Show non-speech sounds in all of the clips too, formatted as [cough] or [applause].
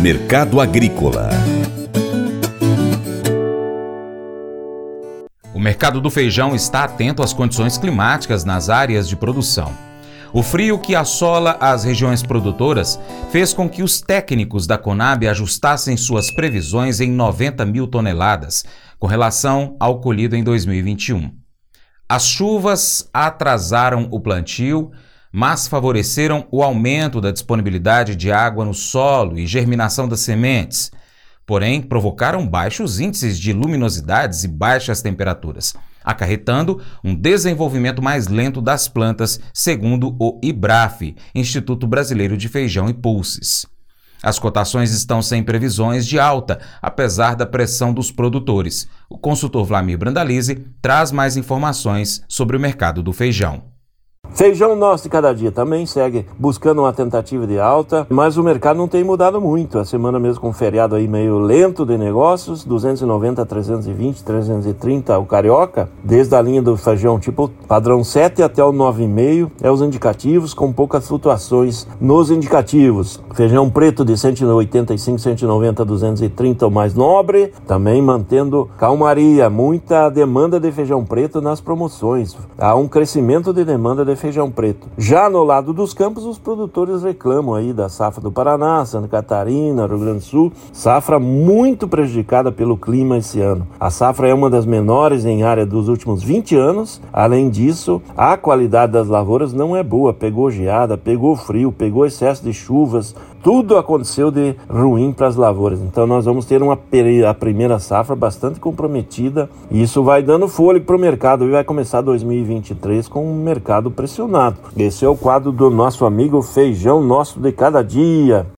Mercado Agrícola O mercado do feijão está atento às condições climáticas nas áreas de produção. O frio que assola as regiões produtoras fez com que os técnicos da Conab ajustassem suas previsões em 90 mil toneladas, com relação ao colhido em 2021. As chuvas atrasaram o plantio, mas favoreceram o aumento da disponibilidade de água no solo e germinação das sementes, porém provocaram baixos índices de luminosidades e baixas temperaturas, acarretando um desenvolvimento mais lento das plantas, segundo o IBRAF, Instituto Brasileiro de Feijão e Pulses. As cotações estão sem previsões de alta, apesar da pressão dos produtores. O consultor Vlamir Brandalize traz mais informações sobre o mercado do feijão. Feijão nosso de cada dia também segue buscando uma tentativa de alta, mas o mercado não tem mudado muito. A semana mesmo com um feriado aí meio lento de negócios, 290 320, 330 o carioca, desde a linha do feijão tipo padrão 7 até o 9,5 é os indicativos com poucas flutuações nos indicativos. Feijão preto de 185, 190, 230 o mais nobre, também mantendo calmaria, muita demanda de feijão preto nas promoções. Há um crescimento de demanda de feijão preto. Já no lado dos campos, os produtores reclamam aí da safra do Paraná, Santa Catarina, Rio Grande do Sul, safra muito prejudicada pelo clima esse ano. A safra é uma das menores em área dos últimos 20 anos. Além disso, a qualidade das lavouras não é boa. Pegou geada, pegou frio, pegou excesso de chuvas, tudo aconteceu de ruim para as lavouras. Então nós vamos ter uma a primeira safra bastante comprometida e isso vai dando fôlego para o mercado e vai começar 2023 com um mercado pressionado. Esse é o quadro do nosso amigo Feijão Nosso de Cada Dia.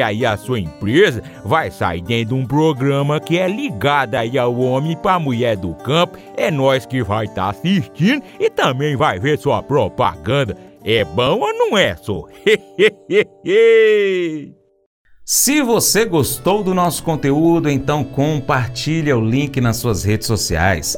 aí a sua empresa vai sair dentro de um programa que é ligado aí ao homem para mulher do campo. É nós que vai estar tá assistindo e também vai ver sua propaganda. É bom ou não é, só? [laughs] Se você gostou do nosso conteúdo, então compartilhe o link nas suas redes sociais.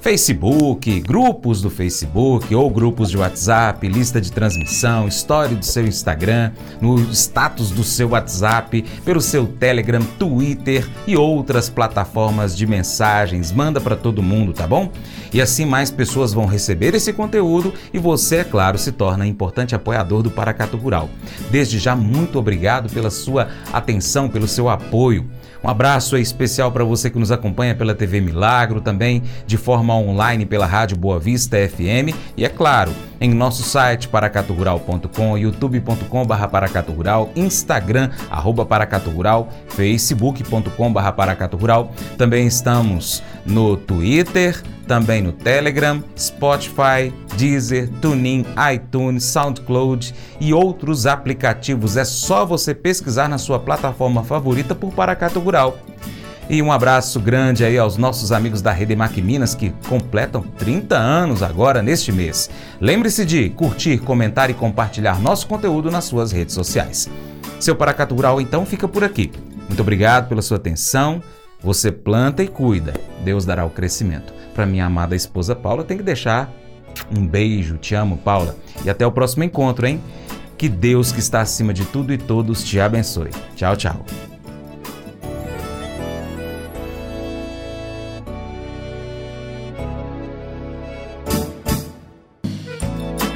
Facebook, grupos do Facebook ou grupos de WhatsApp, lista de transmissão, história do seu Instagram, no status do seu WhatsApp, pelo seu Telegram, Twitter e outras plataformas de mensagens. Manda para todo mundo, tá bom? E assim mais pessoas vão receber esse conteúdo e você, é claro, se torna importante apoiador do Paracato Rural. Desde já, muito obrigado pela sua atenção, pelo seu apoio. Um abraço especial para você que nos acompanha pela TV Milagro, também de forma online pela Rádio Boa Vista FM e, é claro, em nosso site paracaturural.com, youtube.com barra paracaturural, instagram arroba paracaturural, facebook.com barra paracaturural. Também estamos no Twitter, também no Telegram, Spotify, Deezer, TuneIn, iTunes, SoundCloud e outros aplicativos. É só você pesquisar na sua plataforma favorita por Paracato Rural. E um abraço grande aí aos nossos amigos da Rede Mac Minas que completam 30 anos agora neste mês. Lembre-se de curtir, comentar e compartilhar nosso conteúdo nas suas redes sociais. Seu Paracato Rural então fica por aqui. Muito obrigado pela sua atenção. Você planta e cuida. Deus dará o crescimento. Para minha amada esposa Paula, tem que deixar um beijo. Te amo, Paula. E até o próximo encontro, hein? Que Deus que está acima de tudo e todos te abençoe. Tchau, tchau.